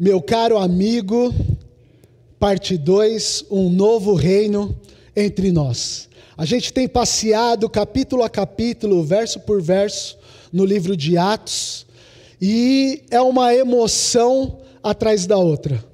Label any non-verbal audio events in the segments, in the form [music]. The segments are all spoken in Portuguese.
Meu caro amigo, parte 2, um novo reino entre nós. A gente tem passeado capítulo a capítulo, verso por verso, no livro de Atos, e é uma emoção atrás da outra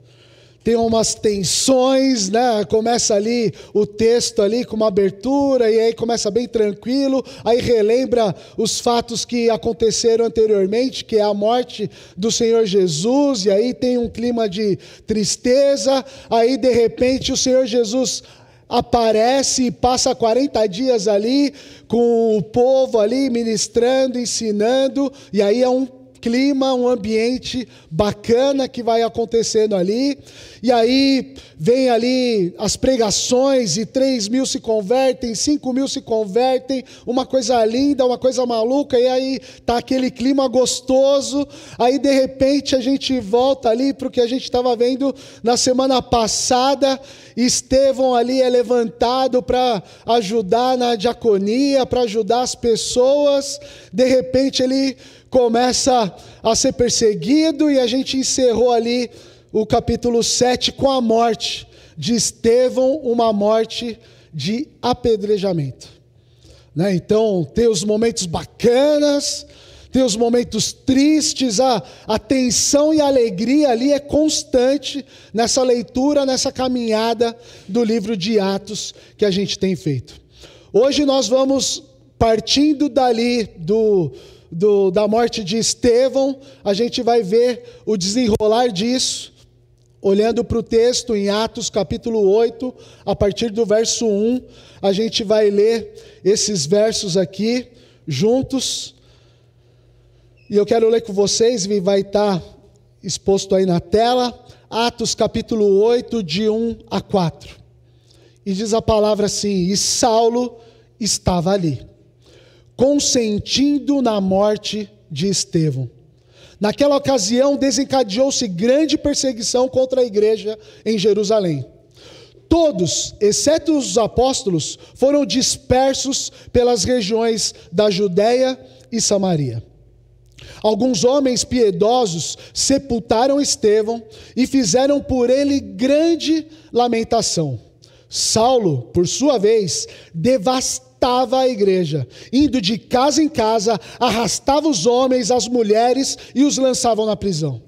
tem umas tensões, né? Começa ali o texto ali com uma abertura e aí começa bem tranquilo, aí relembra os fatos que aconteceram anteriormente, que é a morte do Senhor Jesus, e aí tem um clima de tristeza, aí de repente o Senhor Jesus aparece e passa 40 dias ali com o povo ali ministrando, ensinando, e aí é um clima, um ambiente bacana que vai acontecendo ali. E aí vem ali as pregações e 3 mil se convertem, 5 mil se convertem, uma coisa linda, uma coisa maluca, e aí tá aquele clima gostoso. Aí de repente a gente volta ali para o que a gente estava vendo na semana passada. Estevão ali é levantado para ajudar na diaconia, para ajudar as pessoas. De repente ele começa a ser perseguido e a gente encerrou ali o capítulo 7 com a morte de Estevão, uma morte de apedrejamento. Né? Então, tem os momentos bacanas, tem os momentos tristes, a, a tensão e a alegria ali é constante nessa leitura, nessa caminhada do livro de Atos que a gente tem feito. Hoje nós vamos partindo dali do do, da morte de Estevão, a gente vai ver o desenrolar disso, olhando para o texto em Atos capítulo 8, a partir do verso 1, a gente vai ler esses versos aqui juntos. E eu quero ler com vocês, e vai estar exposto aí na tela, Atos capítulo 8, de 1 a 4. E diz a palavra assim: E Saulo estava ali consentindo na morte de Estevão. Naquela ocasião, desencadeou-se grande perseguição contra a igreja em Jerusalém. Todos, exceto os apóstolos, foram dispersos pelas regiões da Judéia e Samaria. Alguns homens piedosos sepultaram Estevão e fizeram por ele grande lamentação. Saulo, por sua vez, devastou arrastava a igreja, indo de casa em casa, arrastava os homens, as mulheres e os lançavam na prisão.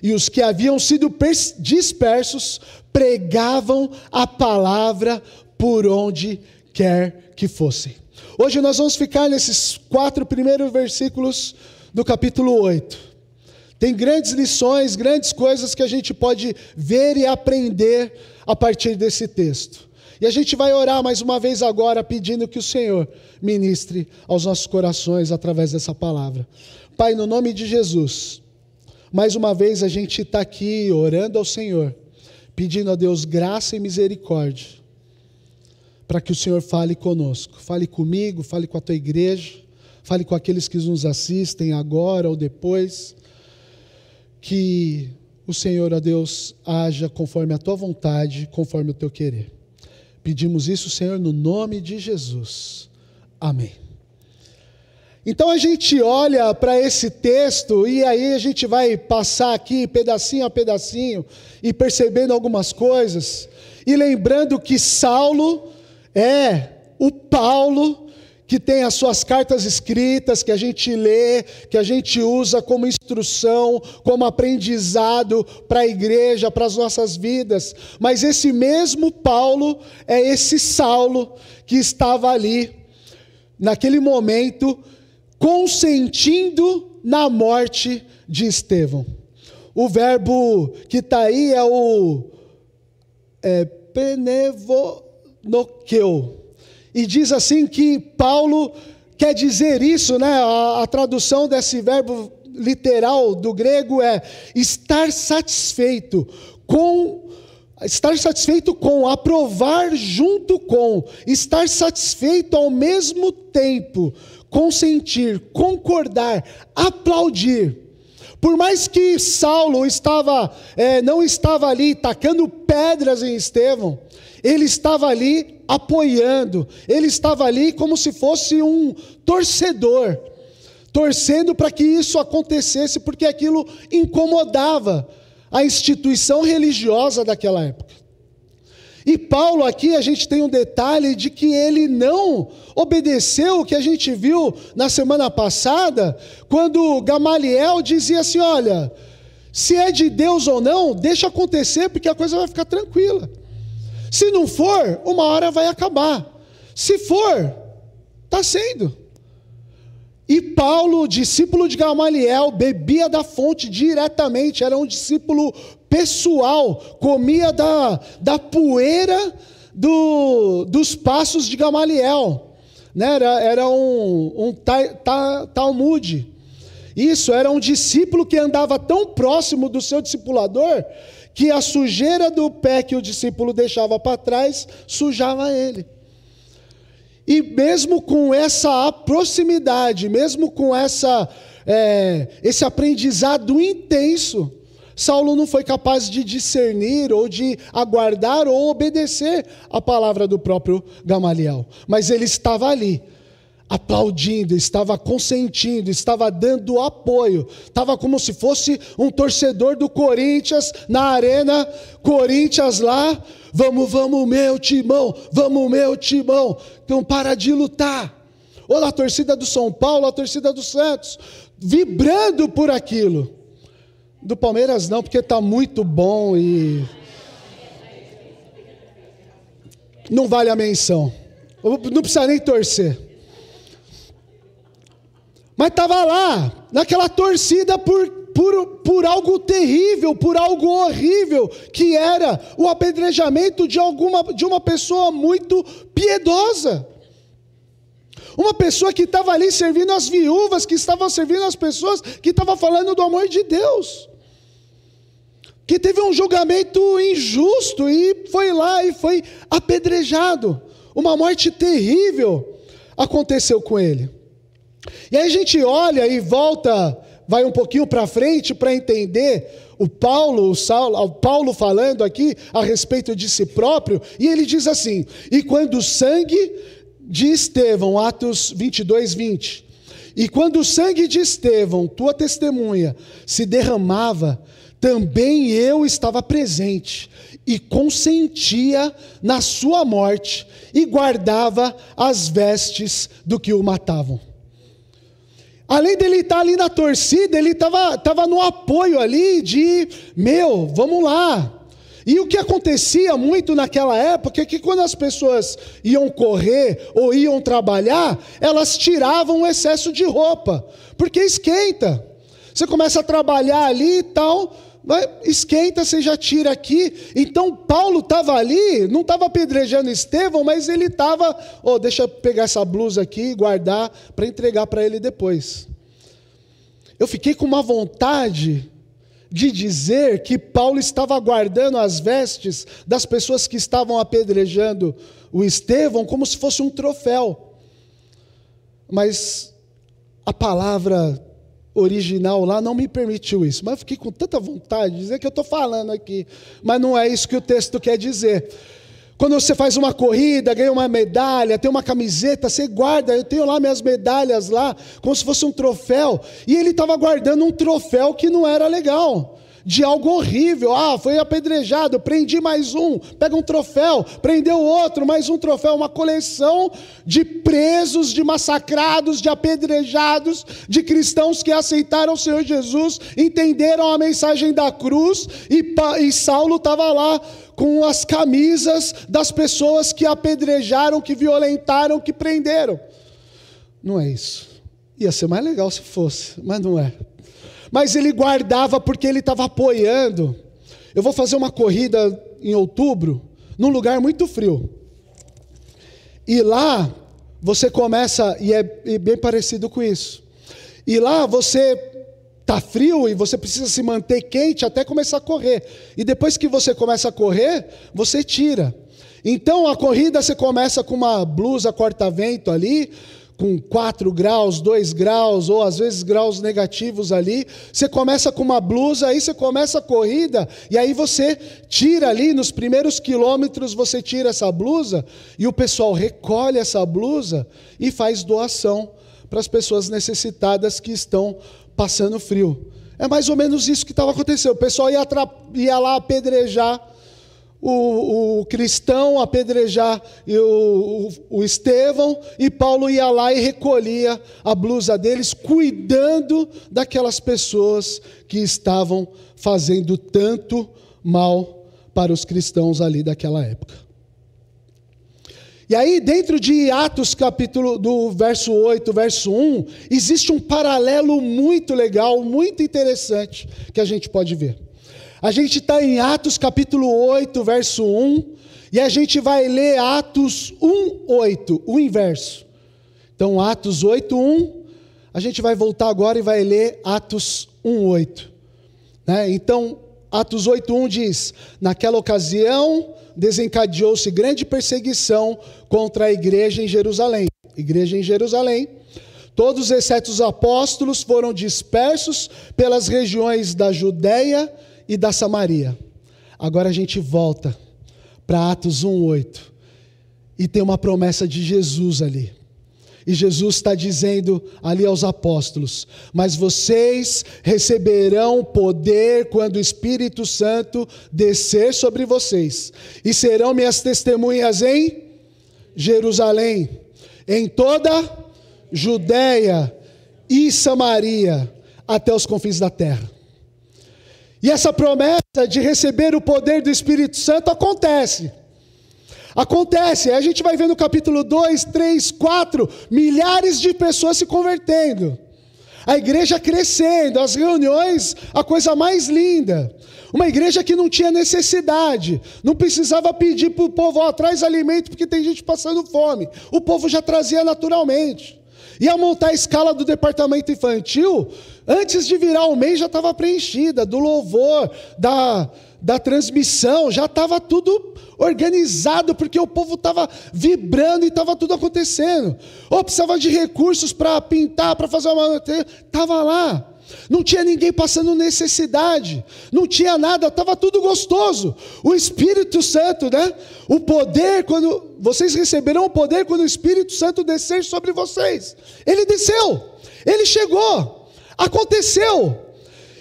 E os que haviam sido dispersos pregavam a palavra por onde quer que fossem. Hoje nós vamos ficar nesses quatro primeiros versículos do capítulo 8. Tem grandes lições, grandes coisas que a gente pode ver e aprender a partir desse texto. E a gente vai orar mais uma vez agora, pedindo que o Senhor ministre aos nossos corações através dessa palavra. Pai, no nome de Jesus, mais uma vez a gente está aqui orando ao Senhor, pedindo a Deus graça e misericórdia, para que o Senhor fale conosco, fale comigo, fale com a tua igreja, fale com aqueles que nos assistem agora ou depois, que o Senhor, a Deus, haja conforme a tua vontade, conforme o teu querer. Pedimos isso, Senhor, no nome de Jesus. Amém. Então a gente olha para esse texto e aí a gente vai passar aqui pedacinho a pedacinho e percebendo algumas coisas e lembrando que Saulo é o Paulo que tem as suas cartas escritas, que a gente lê, que a gente usa como instrução, como aprendizado para a igreja, para as nossas vidas. Mas esse mesmo Paulo é esse Saulo que estava ali, naquele momento, consentindo na morte de Estevão. O verbo que está aí é o é, penevonoqueu e diz assim que Paulo quer dizer isso, né? A, a tradução desse verbo literal do grego é estar satisfeito com estar satisfeito com, aprovar junto com, estar satisfeito ao mesmo tempo, consentir, concordar, aplaudir. Por mais que Saulo estava, é, não estava ali tacando pedras em Estevão, ele estava ali apoiando, ele estava ali como se fosse um torcedor, torcendo para que isso acontecesse, porque aquilo incomodava a instituição religiosa daquela época. E Paulo aqui a gente tem um detalhe de que ele não obedeceu o que a gente viu na semana passada, quando Gamaliel dizia assim: olha, se é de Deus ou não, deixa acontecer, porque a coisa vai ficar tranquila. Se não for, uma hora vai acabar. Se for, está sendo. E Paulo, discípulo de Gamaliel, bebia da fonte diretamente, era um discípulo pessoal, comia da, da poeira do, dos passos de Gamaliel. Né? Era, era um, um ta, ta. Isso, era um discípulo que andava tão próximo do seu discipulador que a sujeira do pé que o discípulo deixava para trás sujava ele. E mesmo com essa proximidade, mesmo com essa, é, esse aprendizado intenso, Saulo não foi capaz de discernir ou de aguardar ou obedecer a palavra do próprio Gamaliel. Mas ele estava ali, aplaudindo, estava consentindo, estava dando apoio. Estava como se fosse um torcedor do Corinthians na arena, Corinthians lá, vamos, vamos, meu timão, vamos, meu timão. Então para de lutar. Ou a torcida do São Paulo, a torcida do Santos, vibrando por aquilo. Do Palmeiras não, porque está muito bom e. Não vale a menção. Não precisa nem torcer. Mas estava lá, naquela torcida por, por, por algo terrível, por algo horrível, que era o apedrejamento de, alguma, de uma pessoa muito piedosa. Uma pessoa que estava ali servindo as viúvas, que estava servindo as pessoas, que estava falando do amor de Deus. Que teve um julgamento injusto e foi lá e foi apedrejado. Uma morte terrível aconteceu com ele. E aí a gente olha e volta, vai um pouquinho para frente para entender o Paulo, o Saulo, o Paulo falando aqui a respeito de si próprio, e ele diz assim: "E quando o sangue de Estevão, Atos 22, 20. E quando o sangue de Estevão, tua testemunha, se derramava, também eu estava presente e consentia na sua morte e guardava as vestes do que o matavam. Além dele estar ali na torcida, ele estava no apoio ali de, meu, vamos lá, e o que acontecia muito naquela época é que quando as pessoas iam correr ou iam trabalhar, elas tiravam o excesso de roupa, porque esquenta. Você começa a trabalhar ali e tal, esquenta, você já tira aqui. Então Paulo estava ali, não estava apedrejando Estevão, mas ele estava, oh, deixa eu pegar essa blusa aqui e guardar para entregar para ele depois. Eu fiquei com uma vontade de dizer que Paulo estava guardando as vestes das pessoas que estavam apedrejando o Estevão como se fosse um troféu. Mas a palavra original lá não me permitiu isso. Mas fiquei com tanta vontade de dizer que eu estou falando aqui. Mas não é isso que o texto quer dizer. Quando você faz uma corrida, ganha uma medalha, tem uma camiseta, você guarda. Eu tenho lá minhas medalhas lá, como se fosse um troféu. E ele estava guardando um troféu que não era legal de algo horrível. Ah, foi apedrejado, prendi mais um, pega um troféu, prendeu outro, mais um troféu, uma coleção de presos, de massacrados, de apedrejados, de cristãos que aceitaram o Senhor Jesus, entenderam a mensagem da cruz e, e Saulo estava lá com as camisas das pessoas que apedrejaram, que violentaram, que prenderam. Não é isso. Ia ser mais legal se fosse, mas não é mas ele guardava porque ele estava apoiando. Eu vou fazer uma corrida em outubro, num lugar muito frio. E lá você começa, e é bem parecido com isso. E lá você tá frio e você precisa se manter quente até começar a correr. E depois que você começa a correr, você tira. Então a corrida você começa com uma blusa corta-vento ali, com 4 graus, 2 graus, ou às vezes graus negativos ali. Você começa com uma blusa, aí você começa a corrida, e aí você tira ali, nos primeiros quilômetros, você tira essa blusa, e o pessoal recolhe essa blusa e faz doação para as pessoas necessitadas que estão passando frio. É mais ou menos isso que estava acontecendo. O pessoal ia, ia lá apedrejar o, o, cristão, apedrejar o, o, o Estevão, e Paulo ia lá e recolhia a blusa deles, cuidando daquelas pessoas que estavam fazendo tanto mal para os cristãos ali daquela época. E aí, dentro de Atos, capítulo do verso 8, verso 1, existe um paralelo muito legal, muito interessante, que a gente pode ver. A gente está em Atos, capítulo 8, verso 1, e a gente vai ler Atos 1, 8, o inverso. Então, Atos 8, 1, a gente vai voltar agora e vai ler Atos 1, 8. Né? Então, Atos 8, 1 diz: Naquela ocasião desencadeou-se grande perseguição contra a igreja em Jerusalém. Igreja em Jerusalém. Todos, exceto os apóstolos, foram dispersos pelas regiões da Judéia e da Samaria. Agora a gente volta para Atos 1:8 e tem uma promessa de Jesus ali. E Jesus está dizendo ali aos apóstolos: Mas vocês receberão poder quando o Espírito Santo descer sobre vocês, e serão minhas testemunhas em Jerusalém, em toda Judéia e Samaria, até os confins da terra. E essa promessa de receber o poder do Espírito Santo acontece. Acontece, a gente vai ver no capítulo 2, 3, 4, milhares de pessoas se convertendo. A igreja crescendo, as reuniões, a coisa mais linda. Uma igreja que não tinha necessidade, não precisava pedir para o povo, ó, traz alimento porque tem gente passando fome. O povo já trazia naturalmente. Ia montar a escala do departamento infantil, antes de virar o mês já estava preenchida, do louvor, da, da transmissão, já estava tudo organizado, porque o povo estava vibrando e estava tudo acontecendo. Ou precisava de recursos para pintar, para fazer uma. Estava lá. Não tinha ninguém passando necessidade, não tinha nada, estava tudo gostoso. O Espírito Santo, né? O poder, quando vocês receberão o poder quando o Espírito Santo descer sobre vocês. Ele desceu, ele chegou, aconteceu.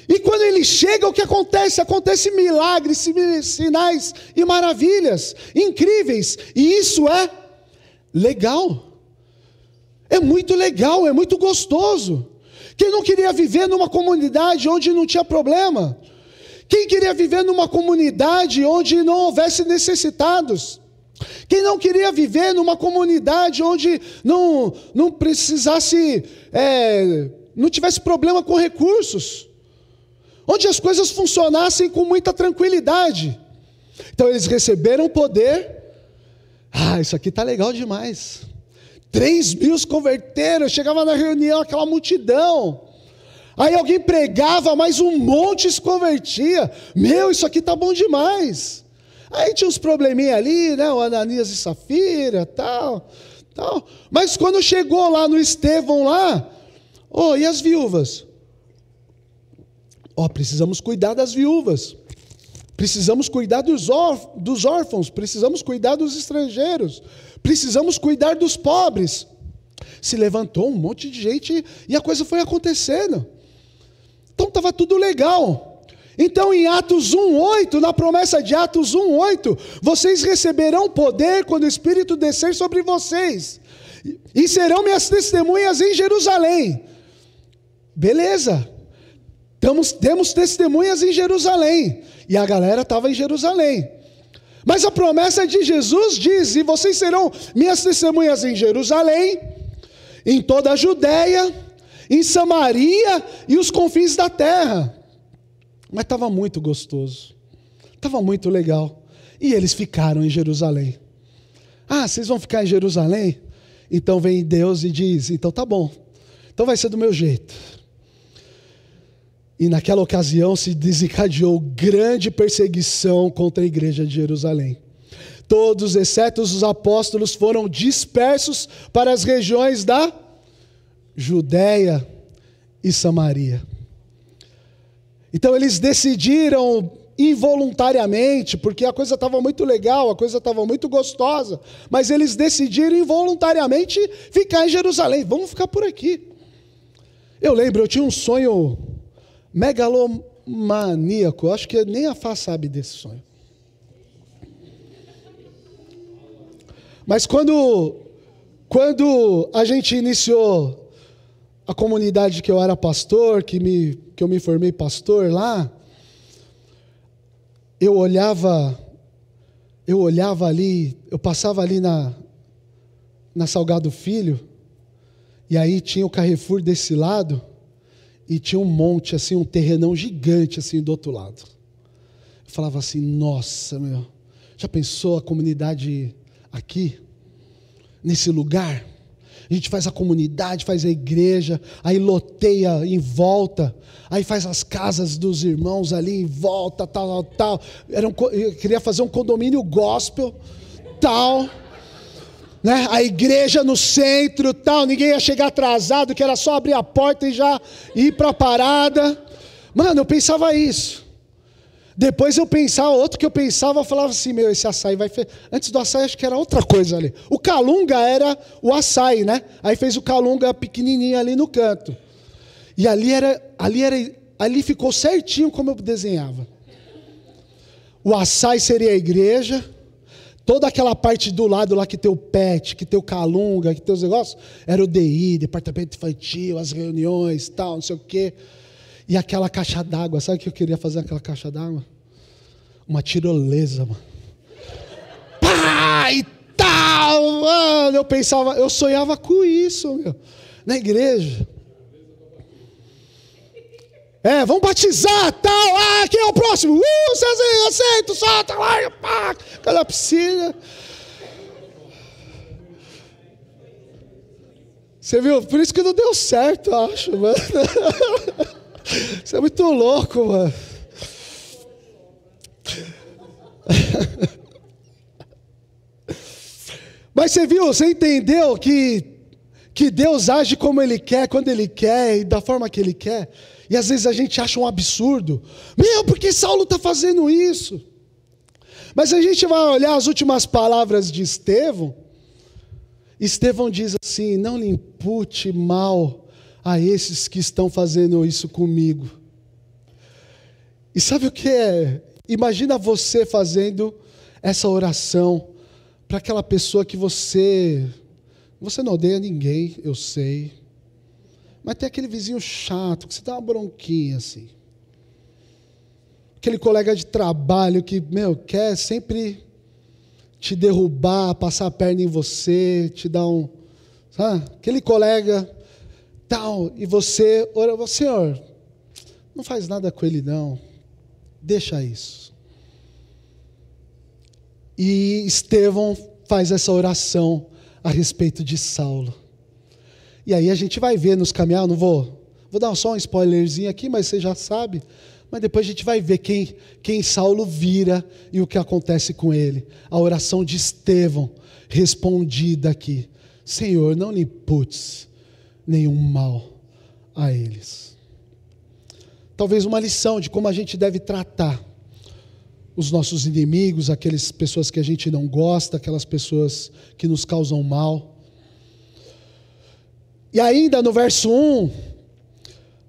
E quando ele chega, o que acontece? Acontece milagres, sinais e maravilhas incríveis. E isso é legal. É muito legal, é muito gostoso. Quem não queria viver numa comunidade onde não tinha problema? Quem queria viver numa comunidade onde não houvesse necessitados? Quem não queria viver numa comunidade onde não, não precisasse, é, não tivesse problema com recursos? onde as coisas funcionassem com muita tranquilidade. Então eles receberam poder. Ah, isso aqui está legal demais. Três mil se converteram, chegava na reunião aquela multidão. Aí alguém pregava, mas um monte se convertia. Meu, isso aqui está bom demais. Aí tinha uns probleminha ali, né? O Ananias e Safira, tal, tal. Mas quando chegou lá no Estevão lá, oh, e as viúvas? Ó, oh, precisamos cuidar das viúvas, precisamos cuidar dos, dos órfãos, precisamos cuidar dos estrangeiros, precisamos cuidar dos pobres. Se levantou um monte de gente e a coisa foi acontecendo. Então estava tudo legal. Então, em Atos 1,8, na promessa de Atos 1,8, vocês receberão poder quando o Espírito descer sobre vocês, e serão minhas testemunhas em Jerusalém. Beleza, Temos, temos testemunhas em Jerusalém. E a galera estava em Jerusalém. Mas a promessa de Jesus diz: E vocês serão minhas testemunhas em Jerusalém, em toda a Judéia, em Samaria e os confins da terra. Mas estava muito gostoso, estava muito legal. E eles ficaram em Jerusalém. Ah, vocês vão ficar em Jerusalém? Então vem Deus e diz: Então tá bom, então vai ser do meu jeito. E naquela ocasião se desencadeou grande perseguição contra a igreja de Jerusalém. Todos, exceto os apóstolos, foram dispersos para as regiões da Judéia e Samaria. Então eles decidiram involuntariamente, porque a coisa estava muito legal, a coisa estava muito gostosa, mas eles decidiram involuntariamente ficar em Jerusalém. Vamos ficar por aqui. Eu lembro, eu tinha um sonho megalomaníaco, acho que nem a Fá sabe desse sonho. Mas quando, quando a gente iniciou a comunidade que eu era pastor, que, me, que eu me formei pastor lá, eu olhava, eu olhava ali, eu passava ali na, na Salgado Filho, e aí tinha o Carrefour desse lado, e tinha um monte, assim, um terrenão gigante, assim, do outro lado. Eu falava assim, nossa, meu, já pensou a comunidade aqui, nesse lugar? A gente faz a comunidade, faz a igreja, aí loteia em volta, aí faz as casas dos irmãos ali em volta, tal, tal, tal. Era um, eu queria fazer um condomínio gospel, tal. Né? A igreja no centro, tal, ninguém ia chegar atrasado, que era só abrir a porta e já ir para a parada. Mano, eu pensava isso. Depois eu pensava, outro que eu pensava, eu falava assim, meu, esse açaí vai... Fe... Antes do açaí, acho que era outra coisa ali. O calunga era o açaí, né? Aí fez o calunga pequenininho ali no canto. E ali era, ali era, ali ficou certinho como eu desenhava. O açaí seria a igreja, toda aquela parte do lado lá que tem o pet, que tem o calunga, que tem os negócios, era o DI, departamento infantil, as reuniões, tal, não sei o quê. E aquela caixa d'água, sabe o que eu queria fazer aquela caixa d'água? Uma tirolesa, mano. Pá, e tal, mano. Eu pensava, eu sonhava com isso, meu. Na igreja. É, vamos batizar, tal. Ah, quem é o próximo? Uh, Cezinho, aceito, solta lá, pá, aquela piscina. Você viu? Por isso que não deu certo, eu acho, mano. [laughs] Você é muito louco, mano. [laughs] Mas você viu, você entendeu que, que Deus age como Ele quer, quando Ele quer e da forma que Ele quer. E às vezes a gente acha um absurdo. Meu, por que Saulo está fazendo isso? Mas a gente vai olhar as últimas palavras de Estevão. Estevão diz assim: Não lhe impute mal a esses que estão fazendo isso comigo. E sabe o que é? Imagina você fazendo essa oração para aquela pessoa que você você não odeia ninguém, eu sei. Mas tem aquele vizinho chato que você dá uma bronquinha assim. Aquele colega de trabalho que, meu, quer sempre te derrubar, passar a perna em você, te dar um. Sabe? Aquele colega tal, e você ora, Senhor, não faz nada com ele não, deixa isso. E Estevão faz essa oração a respeito de Saulo. E aí a gente vai ver nos caminhar, não vou, vou dar só um spoilerzinho aqui, mas você já sabe. Mas depois a gente vai ver quem, quem Saulo vira e o que acontece com ele. A oração de Estevão, respondida aqui: Senhor, não lhe imputes nenhum mal a eles. Talvez uma lição de como a gente deve tratar os nossos inimigos, aquelas pessoas que a gente não gosta, aquelas pessoas que nos causam mal. E ainda no verso 1,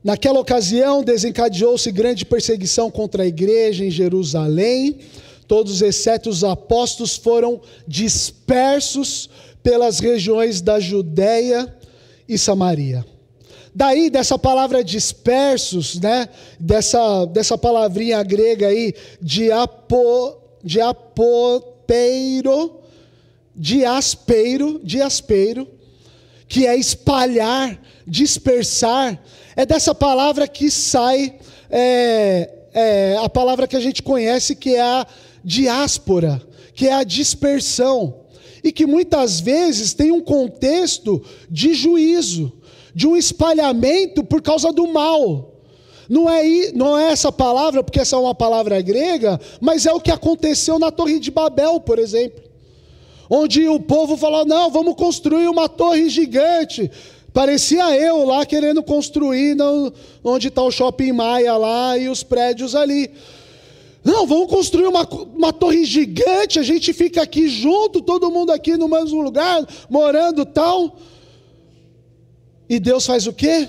naquela ocasião desencadeou-se grande perseguição contra a igreja em Jerusalém, todos exceto os apóstolos foram dispersos pelas regiões da Judéia e Samaria. Daí, dessa palavra dispersos, né? dessa, dessa palavrinha grega aí, diapo, diapopeiro, diaspeiro, diaspeiro, que é espalhar, dispersar, é dessa palavra que sai é, é, a palavra que a gente conhece, que é a diáspora, que é a dispersão e que muitas vezes tem um contexto de juízo, de um espalhamento por causa do mal. Não é, não é essa palavra, porque essa é uma palavra grega, mas é o que aconteceu na Torre de Babel, por exemplo. Onde o povo falou: não, vamos construir uma torre gigante. Parecia eu lá querendo construir onde está o shopping Maia lá e os prédios ali. Não, vamos construir uma, uma torre gigante, a gente fica aqui junto, todo mundo aqui no mesmo lugar, morando tal. E Deus faz o quê?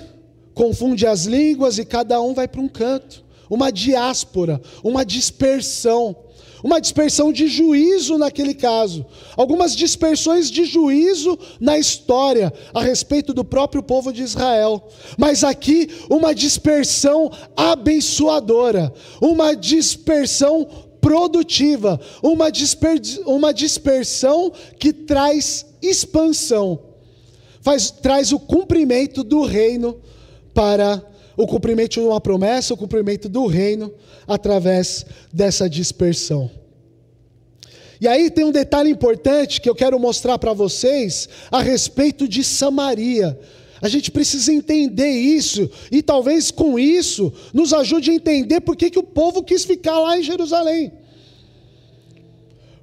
Confunde as línguas e cada um vai para um canto. Uma diáspora, uma dispersão. Uma dispersão de juízo naquele caso. Algumas dispersões de juízo na história a respeito do próprio povo de Israel. Mas aqui, uma dispersão abençoadora. Uma dispersão produtiva. Uma, disper uma dispersão que traz expansão. Faz, traz o cumprimento do reino para o cumprimento de uma promessa, o cumprimento do reino através dessa dispersão. E aí tem um detalhe importante que eu quero mostrar para vocês a respeito de Samaria. A gente precisa entender isso, e talvez com isso nos ajude a entender por que, que o povo quis ficar lá em Jerusalém.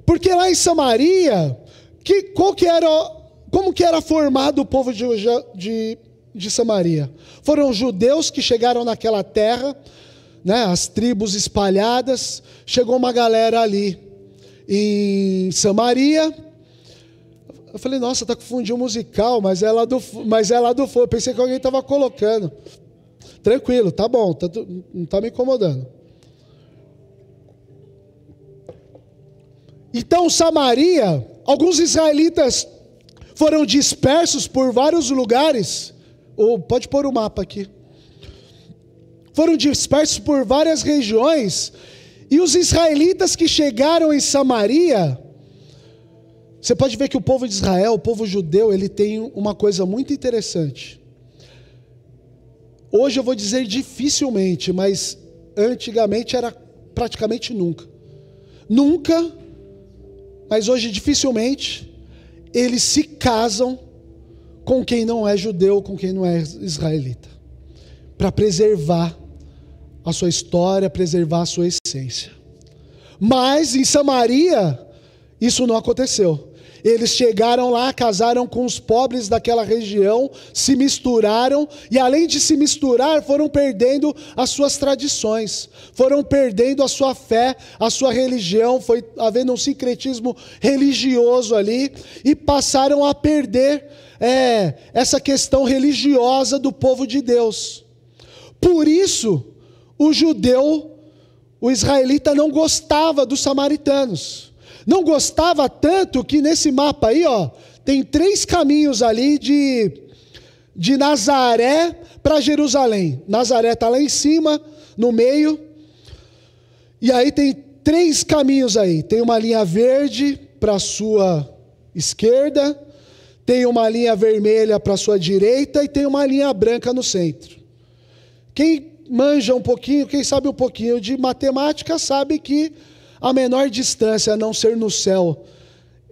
Porque lá em Samaria, que, qual que era, como que era formado o povo de, de de Samaria. Foram judeus que chegaram naquela terra, né, as tribos espalhadas. Chegou uma galera ali em Samaria. Eu falei, nossa, tá confundindo o musical, mas é lá do, mas é lá do fogo. Pensei que alguém estava colocando. Tranquilo, tá bom, tá, não está me incomodando. Então, Samaria, alguns israelitas foram dispersos por vários lugares ou pode pôr o mapa aqui. Foram dispersos por várias regiões, e os israelitas que chegaram em Samaria, você pode ver que o povo de Israel, o povo judeu, ele tem uma coisa muito interessante. Hoje eu vou dizer dificilmente, mas antigamente era praticamente nunca. Nunca, mas hoje dificilmente, eles se casam com quem não é judeu, com quem não é israelita, para preservar a sua história, preservar a sua essência. Mas em Samaria, isso não aconteceu. Eles chegaram lá, casaram com os pobres daquela região, se misturaram e, além de se misturar, foram perdendo as suas tradições, foram perdendo a sua fé, a sua religião, foi havendo um sincretismo religioso ali e passaram a perder é, essa questão religiosa do povo de Deus. Por isso, o judeu, o israelita, não gostava dos samaritanos. Não gostava tanto que nesse mapa aí, ó, tem três caminhos ali de, de Nazaré para Jerusalém. Nazaré está lá em cima, no meio. E aí tem três caminhos aí. Tem uma linha verde para a sua esquerda, tem uma linha vermelha para sua direita e tem uma linha branca no centro. Quem manja um pouquinho, quem sabe um pouquinho de matemática, sabe que a menor distância a não ser no céu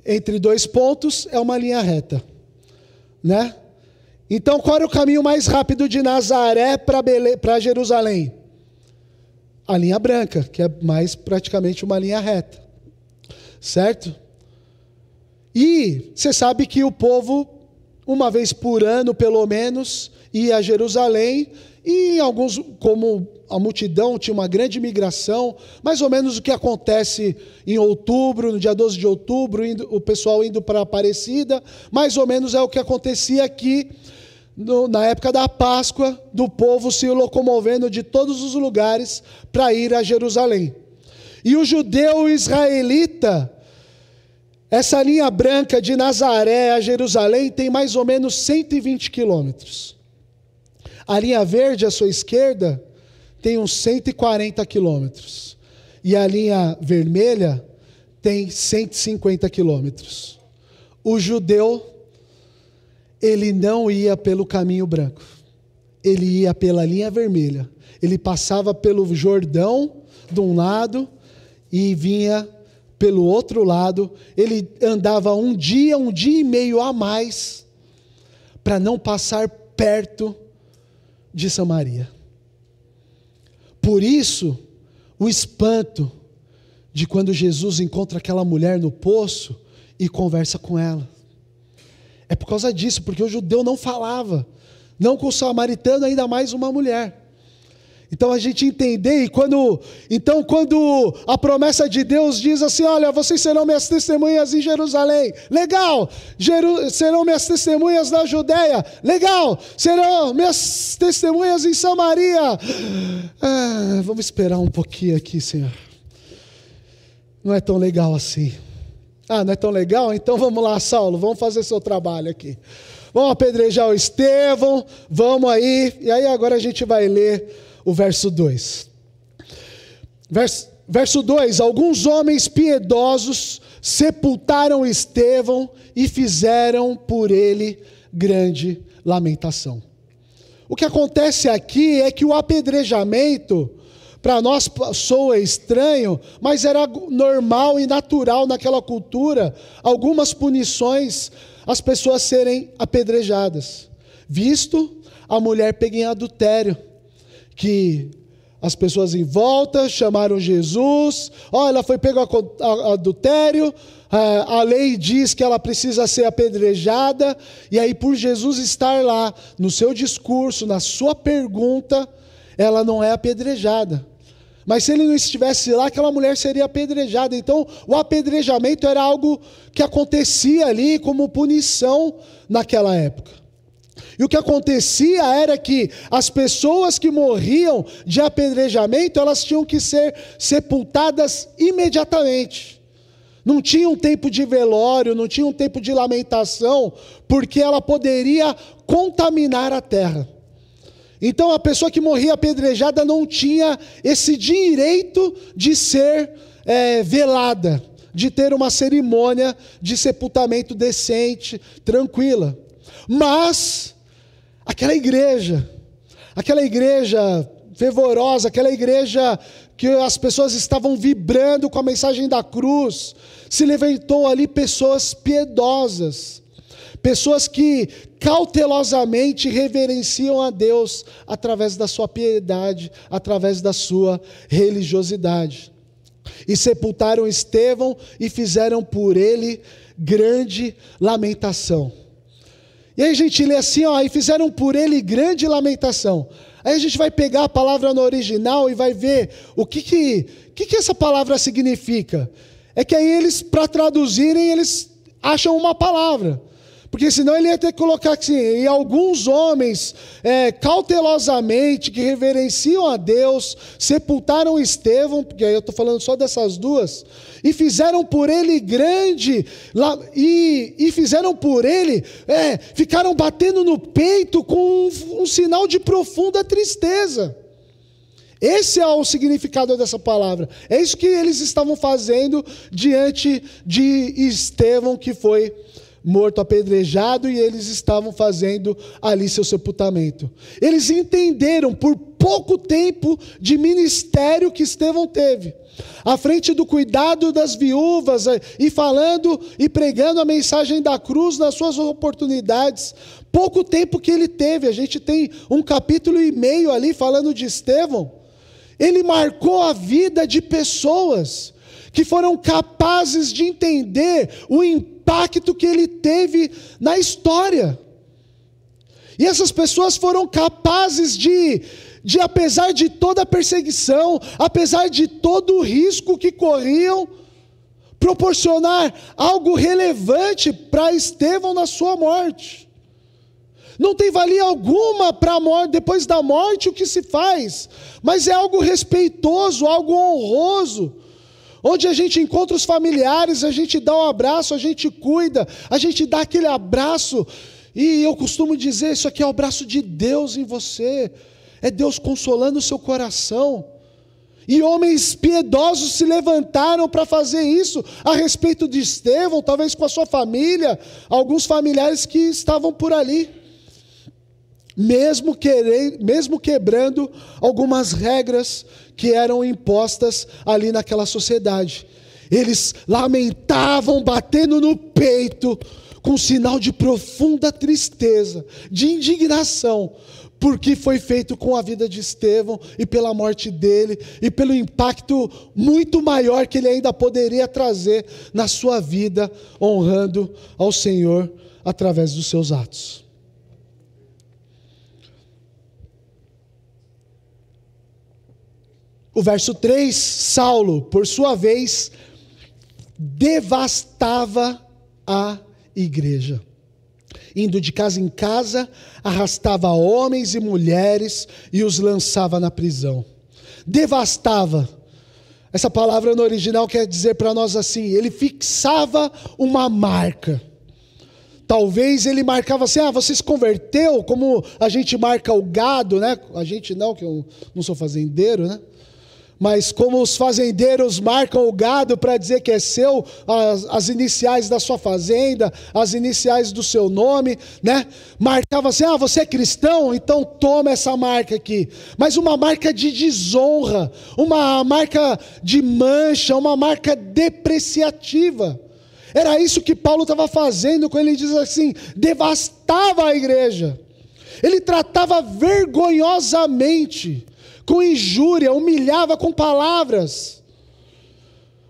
entre dois pontos é uma linha reta, né? Então, qual era o caminho mais rápido de Nazaré para Jerusalém? A linha branca, que é mais praticamente uma linha reta, certo? E você sabe que o povo, uma vez por ano pelo menos, ia a Jerusalém, e alguns, como a multidão tinha uma grande migração, mais ou menos o que acontece em outubro, no dia 12 de outubro, indo, o pessoal indo para Aparecida, mais ou menos é o que acontecia aqui no, na época da Páscoa, do povo se locomovendo de todos os lugares para ir a Jerusalém. E o judeu israelita essa linha branca de Nazaré a Jerusalém tem mais ou menos 120 quilômetros. A linha verde à sua esquerda tem uns 140 quilômetros. E a linha vermelha tem 150 quilômetros. O judeu, ele não ia pelo caminho branco, ele ia pela linha vermelha. Ele passava pelo Jordão de um lado e vinha pelo outro lado, ele andava um dia, um dia e meio a mais, para não passar perto de Samaria. Por isso, o espanto de quando Jesus encontra aquela mulher no poço e conversa com ela. É por causa disso, porque o judeu não falava, não com o samaritano, ainda mais uma mulher. Então a gente entender e quando então quando a promessa de Deus diz assim, olha, vocês serão minhas testemunhas em Jerusalém, legal. Jeru serão minhas testemunhas na Judéia, legal. Serão minhas testemunhas em Samaria. Ah, vamos esperar um pouquinho aqui, Senhor. Não é tão legal assim. Ah, não é tão legal? Então vamos lá, Saulo, vamos fazer seu trabalho aqui. Vamos apedrejar o Estevão, vamos aí. E aí agora a gente vai ler o verso 2. Verso, verso 2: Alguns homens piedosos sepultaram Estevão e fizeram por ele grande lamentação. O que acontece aqui é que o apedrejamento, para nós soa estranho, mas era normal e natural naquela cultura, algumas punições, as pessoas serem apedrejadas, visto a mulher pega em adultério que as pessoas em volta chamaram Jesus, olha, ela foi pega a adultério, a lei diz que ela precisa ser apedrejada, e aí por Jesus estar lá, no seu discurso, na sua pergunta, ela não é apedrejada. Mas se ele não estivesse lá, aquela mulher seria apedrejada. Então, o apedrejamento era algo que acontecia ali como punição naquela época. E o que acontecia era que as pessoas que morriam de apedrejamento, elas tinham que ser sepultadas imediatamente. Não tinha um tempo de velório, não tinha um tempo de lamentação, porque ela poderia contaminar a terra. Então a pessoa que morria apedrejada não tinha esse direito de ser é, velada, de ter uma cerimônia de sepultamento decente, tranquila. Mas Aquela igreja, aquela igreja fervorosa, aquela igreja que as pessoas estavam vibrando com a mensagem da cruz, se levantou ali pessoas piedosas, pessoas que cautelosamente reverenciam a Deus através da sua piedade, através da sua religiosidade. E sepultaram Estevão e fizeram por ele grande lamentação. E aí a gente lê assim, ó, e fizeram por ele grande lamentação. Aí a gente vai pegar a palavra no original e vai ver o que que, que, que essa palavra significa. É que aí eles, para traduzirem, eles acham uma palavra. Porque senão ele ia ter que colocar assim, e alguns homens, é, cautelosamente, que reverenciam a Deus, sepultaram Estevão, porque aí eu estou falando só dessas duas, e fizeram por ele grande, e, e fizeram por ele, é, ficaram batendo no peito com um, um sinal de profunda tristeza. Esse é o significado dessa palavra. É isso que eles estavam fazendo diante de Estevão, que foi morto apedrejado e eles estavam fazendo ali seu sepultamento. Eles entenderam por pouco tempo de ministério que Estevão teve, à frente do cuidado das viúvas eh, e falando e pregando a mensagem da cruz nas suas oportunidades. Pouco tempo que ele teve, a gente tem um capítulo e meio ali falando de Estevão. Ele marcou a vida de pessoas que foram capazes de entender o impacto impacto que ele teve na história. E essas pessoas foram capazes de, de apesar de toda a perseguição, apesar de todo o risco que corriam, proporcionar algo relevante para Estevão na sua morte. Não tem valia alguma para a morte, depois da morte o que se faz, mas é algo respeitoso, algo honroso onde a gente encontra os familiares, a gente dá um abraço, a gente cuida, a gente dá aquele abraço. E eu costumo dizer: isso aqui é o abraço de Deus em você, é Deus consolando o seu coração. E homens piedosos se levantaram para fazer isso a respeito de Estevão, talvez com a sua família, alguns familiares que estavam por ali mesmo, mesmo quebrando algumas regras que eram impostas ali naquela sociedade. Eles lamentavam, batendo no peito, com sinal de profunda tristeza, de indignação, porque foi feito com a vida de Estevão e pela morte dele e pelo impacto muito maior que ele ainda poderia trazer na sua vida, honrando ao Senhor através dos seus atos. O verso 3: Saulo, por sua vez, devastava a igreja. Indo de casa em casa, arrastava homens e mulheres e os lançava na prisão. Devastava. Essa palavra no original quer dizer para nós assim: ele fixava uma marca. Talvez ele marcava assim: ah, você se converteu, como a gente marca o gado, né? A gente não, que eu não sou fazendeiro, né? Mas como os fazendeiros marcam o gado para dizer que é seu, as, as, iniciais da sua fazenda, as iniciais do seu nome, né? Marcava assim: ah, você é cristão? Então toma essa marca aqui. Mas uma marca de desonra, uma marca de mancha, uma marca depreciativa. Era isso que Paulo estava fazendo quando ele diz assim: devastava a igreja. Ele tratava vergonhosamente com injúria, humilhava com palavras,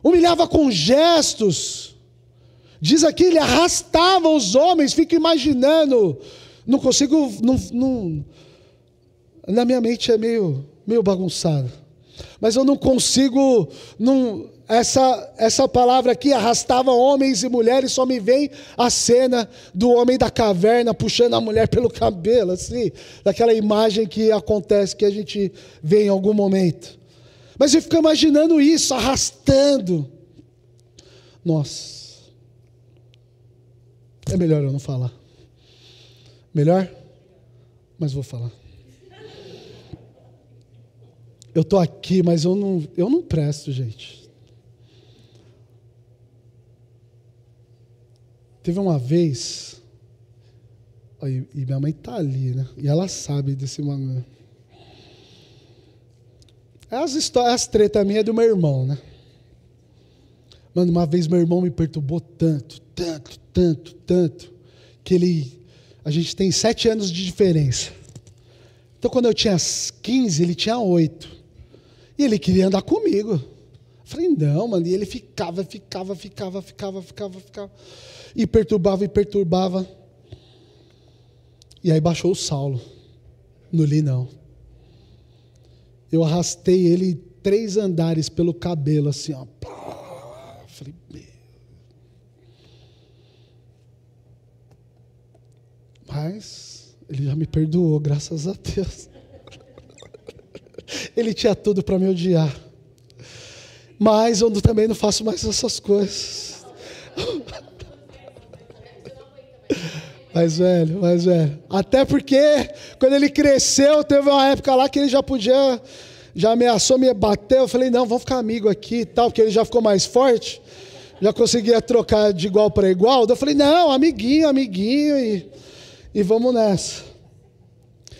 humilhava com gestos. Diz aqui, ele arrastava os homens, fico imaginando, não consigo, não, não, na minha mente é meio, meio bagunçado, mas eu não consigo, não, essa, essa palavra aqui, arrastava homens e mulheres, só me vem a cena do homem da caverna puxando a mulher pelo cabelo, assim, daquela imagem que acontece, que a gente vê em algum momento. Mas eu fico imaginando isso, arrastando. Nossa. É melhor eu não falar. Melhor? Mas vou falar. Eu estou aqui, mas eu não, eu não presto, gente. Teve uma vez, e minha mãe está ali, né? E ela sabe desse mangá. As histórias, as treta minha é do meu irmão, né? Mano, uma vez meu irmão me perturbou tanto, tanto, tanto, tanto, que ele. A gente tem sete anos de diferença. Então, quando eu tinha 15, ele tinha oito. E ele queria andar comigo. Falei, não, mano. E ele ficava, ficava, ficava, ficava, ficava, ficava e perturbava e perturbava. E aí baixou o Saulo. No li não. Eu arrastei ele três andares pelo cabelo, assim, ó. Falei, mas ele já me perdoou, graças a Deus. [laughs] Ele tinha tudo para me odiar. Mas eu também não faço mais essas coisas. [laughs] Mais velho, mais velho. Até porque quando ele cresceu, teve uma época lá que ele já podia, já ameaçou me bater. Eu falei, não, vamos ficar amigo aqui e tal, porque ele já ficou mais forte. Já conseguia trocar de igual para igual. Eu falei, não, amiguinho, amiguinho, e, e vamos nessa.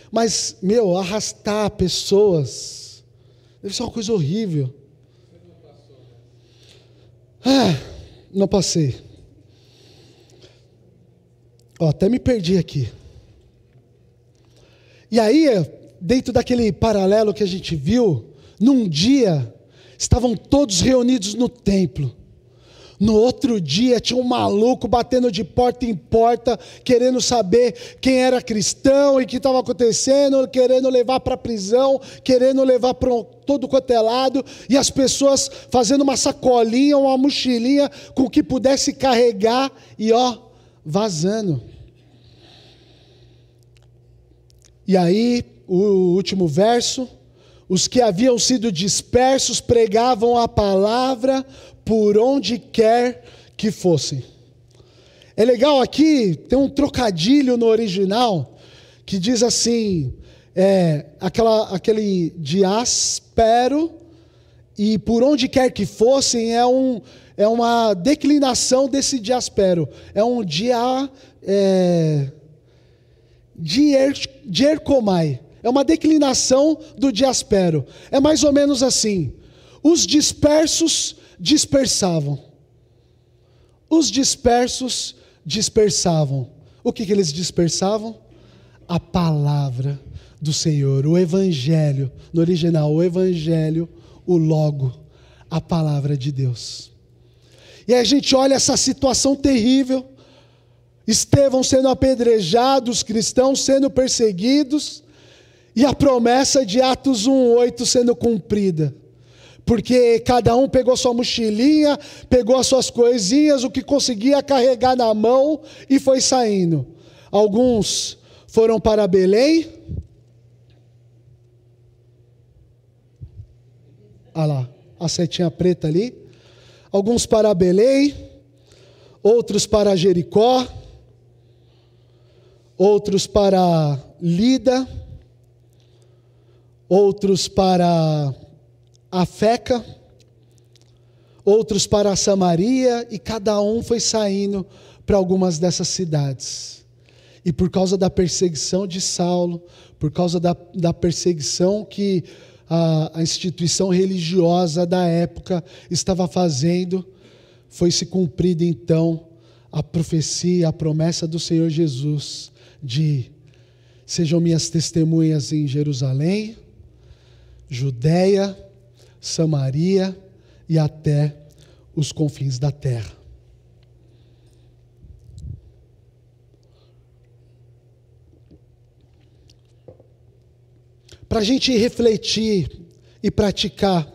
Mas, meu, arrastar pessoas deve ser uma coisa horrível. Ah, não passei. Ó, até me perdi aqui. E aí, dentro daquele paralelo que a gente viu, num dia, estavam todos reunidos no templo. No outro dia tinha um maluco batendo de porta em porta, querendo saber quem era cristão e o que estava acontecendo, querendo levar para a prisão, querendo levar para todo quanto é lado, e as pessoas fazendo uma sacolinha, uma mochilinha com o que pudesse carregar, e ó, vazando. E aí, o último verso: os que haviam sido dispersos pregavam a palavra por onde quer que fossem. É legal aqui, tem um trocadilho no original que diz assim: é, aquela, aquele diáspero, e por onde quer que fossem é um, é uma declinação desse diaspero. É um dia. É, diercomai. É uma declinação do diaspero. É mais ou menos assim: os dispersos dispersavam. Os dispersos dispersavam. O que, que eles dispersavam? A palavra do Senhor, o Evangelho, no original, o Evangelho, o Logo, a palavra de Deus. E aí a gente olha essa situação terrível, Estevão sendo apedrejado, os cristãos sendo perseguidos, e a promessa de Atos 1,8 sendo cumprida. Porque cada um pegou sua mochilinha, pegou as suas coisinhas, o que conseguia carregar na mão e foi saindo. Alguns foram para Belém. Olha lá, a setinha preta ali. Alguns para Belém, outros para Jericó, outros para Lida, outros para a Feca, outros para Samaria, e cada um foi saindo para algumas dessas cidades. E por causa da perseguição de Saulo, por causa da, da perseguição que a, a instituição religiosa da época estava fazendo, foi se cumprida então a profecia, a promessa do Senhor Jesus de sejam minhas testemunhas em Jerusalém, Judéia, Samaria e até os confins da terra. Para a gente refletir e praticar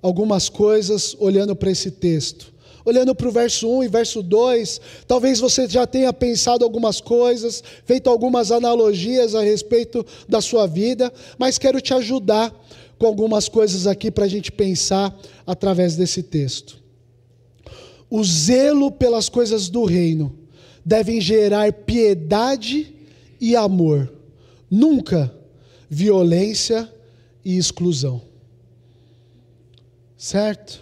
algumas coisas olhando para esse texto. Olhando para o verso 1 e verso 2, talvez você já tenha pensado algumas coisas, feito algumas analogias a respeito da sua vida, mas quero te ajudar com algumas coisas aqui para a gente pensar através desse texto. O zelo pelas coisas do reino devem gerar piedade e amor, nunca violência e exclusão. Certo?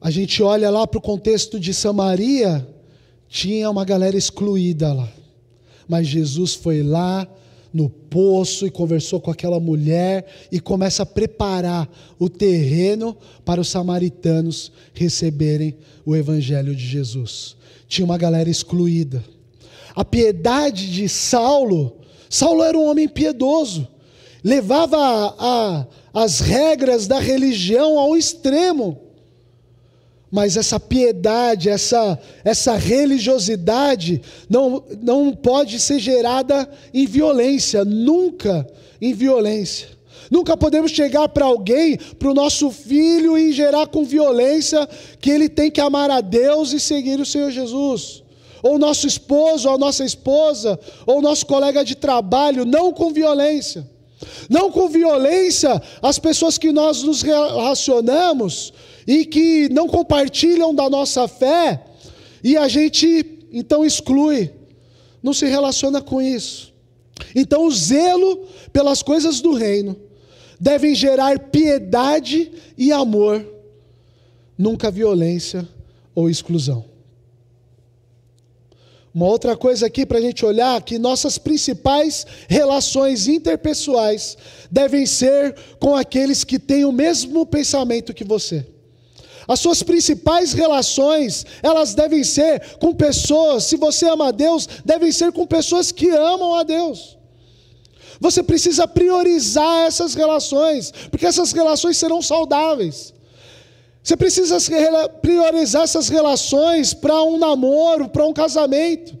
A gente olha lá para o contexto de Samaria, tinha uma galera excluída lá. Mas Jesus foi lá, no poço e conversou com aquela mulher e começa a preparar o terreno para os samaritanos receberem o evangelho de Jesus. Tinha uma galera excluída. A piedade de Saulo, Saulo era um homem piedoso, levava a, a, as regras da religião ao extremo. Mas essa piedade, essa, essa religiosidade não, não pode ser gerada em violência, nunca em violência. Nunca podemos chegar para alguém, para o nosso filho, e gerar com violência que ele tem que amar a Deus e seguir o Senhor Jesus. Ou nosso esposo, ou nossa esposa, ou nosso colega de trabalho, não com violência. Não com violência as pessoas que nós nos relacionamos, e que não compartilham da nossa fé, e a gente então exclui, não se relaciona com isso. Então, o zelo pelas coisas do reino devem gerar piedade e amor, nunca violência ou exclusão. Uma outra coisa aqui para a gente olhar que nossas principais relações interpessoais devem ser com aqueles que têm o mesmo pensamento que você. As suas principais relações, elas devem ser com pessoas, se você ama a Deus, devem ser com pessoas que amam a Deus. Você precisa priorizar essas relações, porque essas relações serão saudáveis. Você precisa priorizar essas relações para um namoro, para um casamento.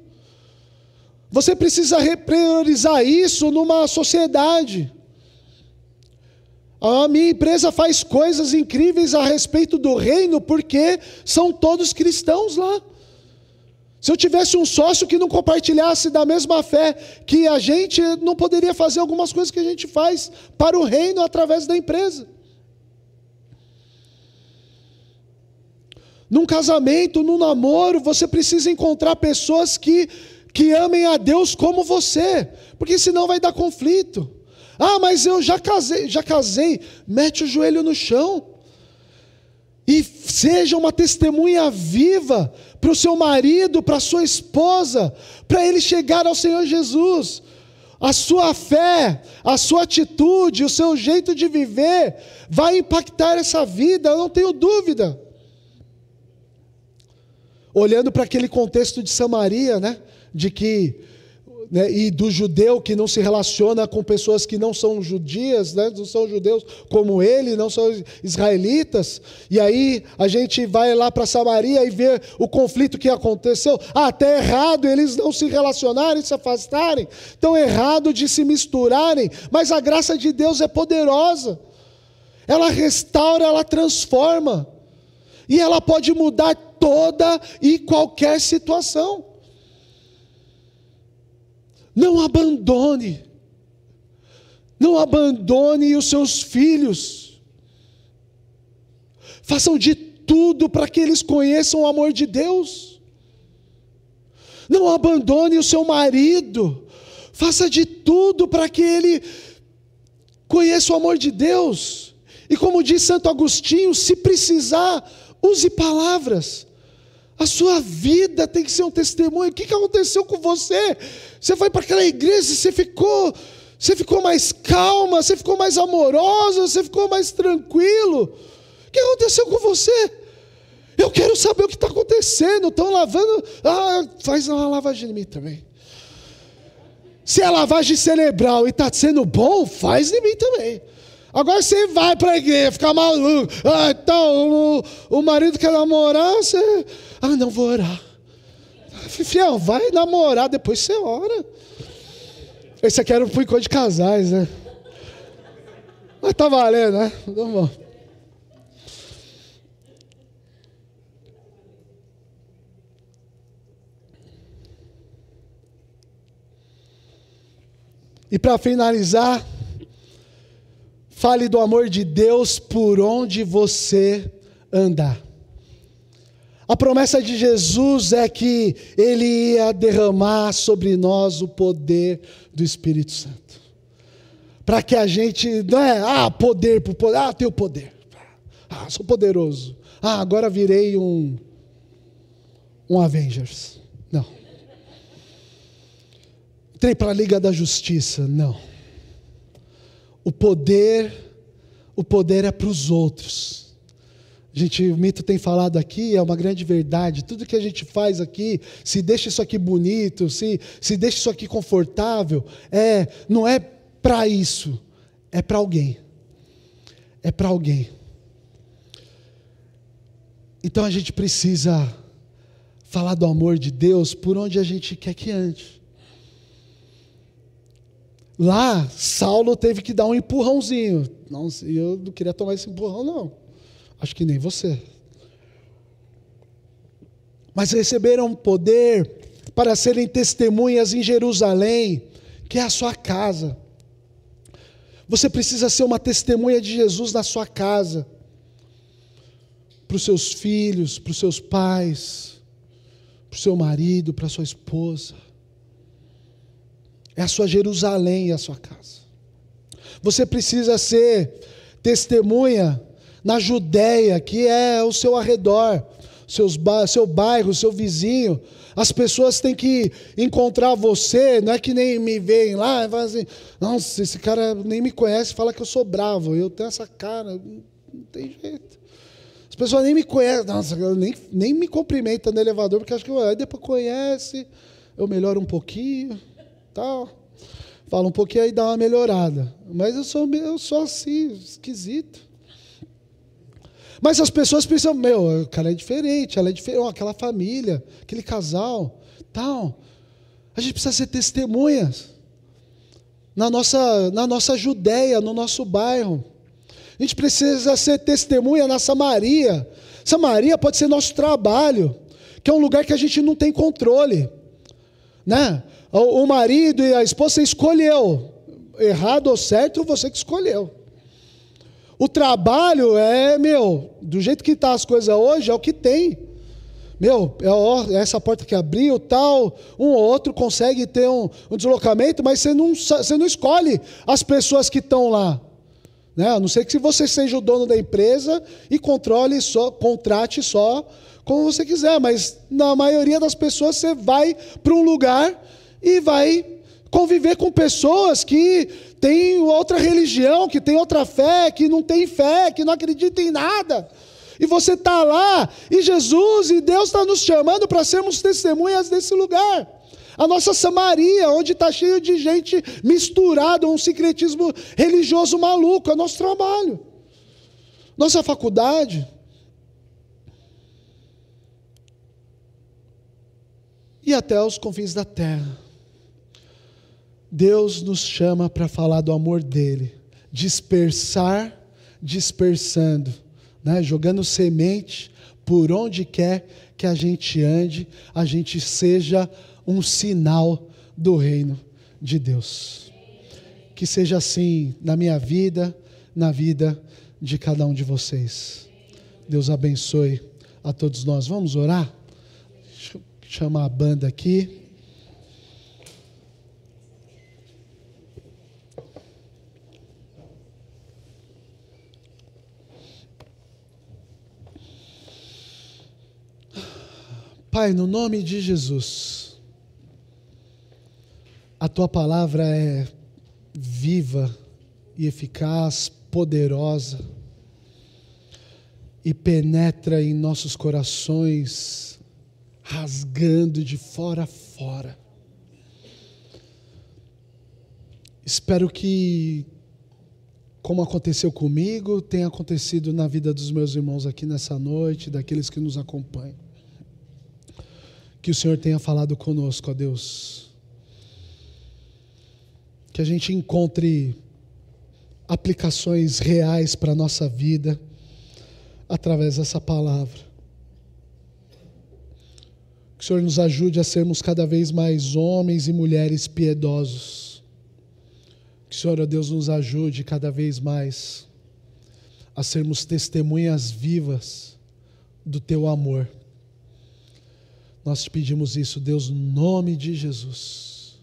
Você precisa priorizar isso numa sociedade. A minha empresa faz coisas incríveis a respeito do reino porque são todos cristãos lá. Se eu tivesse um sócio que não compartilhasse da mesma fé que a gente, não poderia fazer algumas coisas que a gente faz para o reino através da empresa. Num casamento, num namoro, você precisa encontrar pessoas que, que amem a Deus como você, porque senão vai dar conflito. Ah, mas eu já casei, já casei. Mete o joelho no chão. E seja uma testemunha viva para o seu marido, para a sua esposa, para ele chegar ao Senhor Jesus. A sua fé, a sua atitude, o seu jeito de viver vai impactar essa vida, eu não tenho dúvida. Olhando para aquele contexto de Samaria, né, de que né, e do judeu que não se relaciona com pessoas que não são judias, né, não são judeus como ele, não são israelitas. E aí a gente vai lá para Samaria e vê o conflito que aconteceu. Ah, até errado eles não se relacionarem, se afastarem. Tão errado de se misturarem, mas a graça de Deus é poderosa. ela restaura, ela transforma. E ela pode mudar toda e qualquer situação. Não abandone. Não abandone os seus filhos. Façam de tudo para que eles conheçam o amor de Deus. Não abandone o seu marido. Faça de tudo para que ele conheça o amor de Deus. E como diz Santo Agostinho, se precisar, use palavras. A sua vida tem que ser um testemunho. O que aconteceu com você? Você foi para aquela igreja, você ficou, você ficou mais calma, você ficou mais amorosa, você ficou mais tranquilo. O que aconteceu com você? Eu quero saber o que está acontecendo. Estão lavando. Ah, faz uma lavagem em mim também. Se é lavagem cerebral e está sendo bom, faz em mim também. Agora você vai para a igreja, ficar maluco. Ah, então, o, o marido quer namorar, você. Ah, não vou orar. Fiel, vai namorar, depois você ora. Esse aqui era um de casais, né? Mas tá valendo, né? Então, bom. E para finalizar, fale do amor de Deus por onde você andar. A promessa de Jesus é que Ele ia derramar sobre nós o poder do Espírito Santo. Para que a gente, não é, ah, poder por poder, ah, tenho poder. Ah, sou poderoso. Ah, agora virei um, um Avengers. Não. Entrei para a Liga da Justiça. Não. O poder, o poder é para os outros. A gente, o mito tem falado aqui, é uma grande verdade. Tudo que a gente faz aqui, se deixa isso aqui bonito, se, se deixa isso aqui confortável, é, não é para isso, é para alguém. É para alguém. Então a gente precisa falar do amor de Deus por onde a gente quer que ande. Lá, Saulo teve que dar um empurrãozinho. Não, eu não queria tomar esse empurrão, não. Acho que nem você. Mas receberam poder para serem testemunhas em Jerusalém, que é a sua casa. Você precisa ser uma testemunha de Jesus na sua casa, para os seus filhos, para os seus pais, para o seu marido, para a sua esposa. É a sua Jerusalém e a sua casa. Você precisa ser testemunha na Judéia, que é o seu arredor, seus seu bairro, seu vizinho. As pessoas têm que encontrar você, não é que nem me veem lá e falam assim, nossa, esse cara nem me conhece, fala que eu sou bravo, eu tenho essa cara, não tem jeito. As pessoas nem me conhecem, nossa, nem, nem me cumprimentam no elevador, porque acho que depois conhece, eu melhoro um pouquinho tal. Fala um pouquinho aí, dá uma melhorada. Mas eu sou, eu sou assim, esquisito. Mas as pessoas pensam, meu, o cara é diferente, ela é diferente, aquela família, aquele casal, tal. A gente precisa ser testemunhas. Na nossa, na nossa Judéia, no nosso bairro. A gente precisa ser testemunha na Samaria. Samaria pode ser nosso trabalho, que é um lugar que a gente não tem controle. Né? O marido e a esposa, escolheu. Errado ou certo, você que escolheu. O trabalho é, meu, do jeito que está as coisas hoje, é o que tem. Meu, é essa porta que abriu, tal, um ou outro consegue ter um, um deslocamento, mas você não, você não escolhe as pessoas que estão lá. Né? A não ser que você seja o dono da empresa e controle só, contrate só como você quiser, mas na maioria das pessoas você vai para um lugar e vai conviver com pessoas que têm outra religião, que têm outra fé, que não têm fé, que não acreditam em nada. E você está lá, e Jesus e Deus está nos chamando para sermos testemunhas desse lugar. A nossa Samaria, onde está cheio de gente misturada, um secretismo religioso maluco, é nosso trabalho. Nossa faculdade. E até os confins da terra. Deus nos chama para falar do amor dele, dispersar, dispersando, né? jogando semente por onde quer que a gente ande, a gente seja um sinal do reino de Deus. Que seja assim na minha vida, na vida de cada um de vocês. Deus abençoe a todos nós. Vamos orar? Chamar a banda aqui. Pai, no nome de Jesus, a tua palavra é viva e eficaz, poderosa, e penetra em nossos corações, rasgando de fora a fora. Espero que, como aconteceu comigo, tenha acontecido na vida dos meus irmãos aqui nessa noite, daqueles que nos acompanham que o Senhor tenha falado conosco, ó Deus. Que a gente encontre aplicações reais para a nossa vida através dessa palavra. Que o Senhor nos ajude a sermos cada vez mais homens e mulheres piedosos. Que o Senhor, ó Deus, nos ajude cada vez mais a sermos testemunhas vivas do teu amor. Nós te pedimos isso, Deus, no nome de Jesus.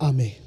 Amém.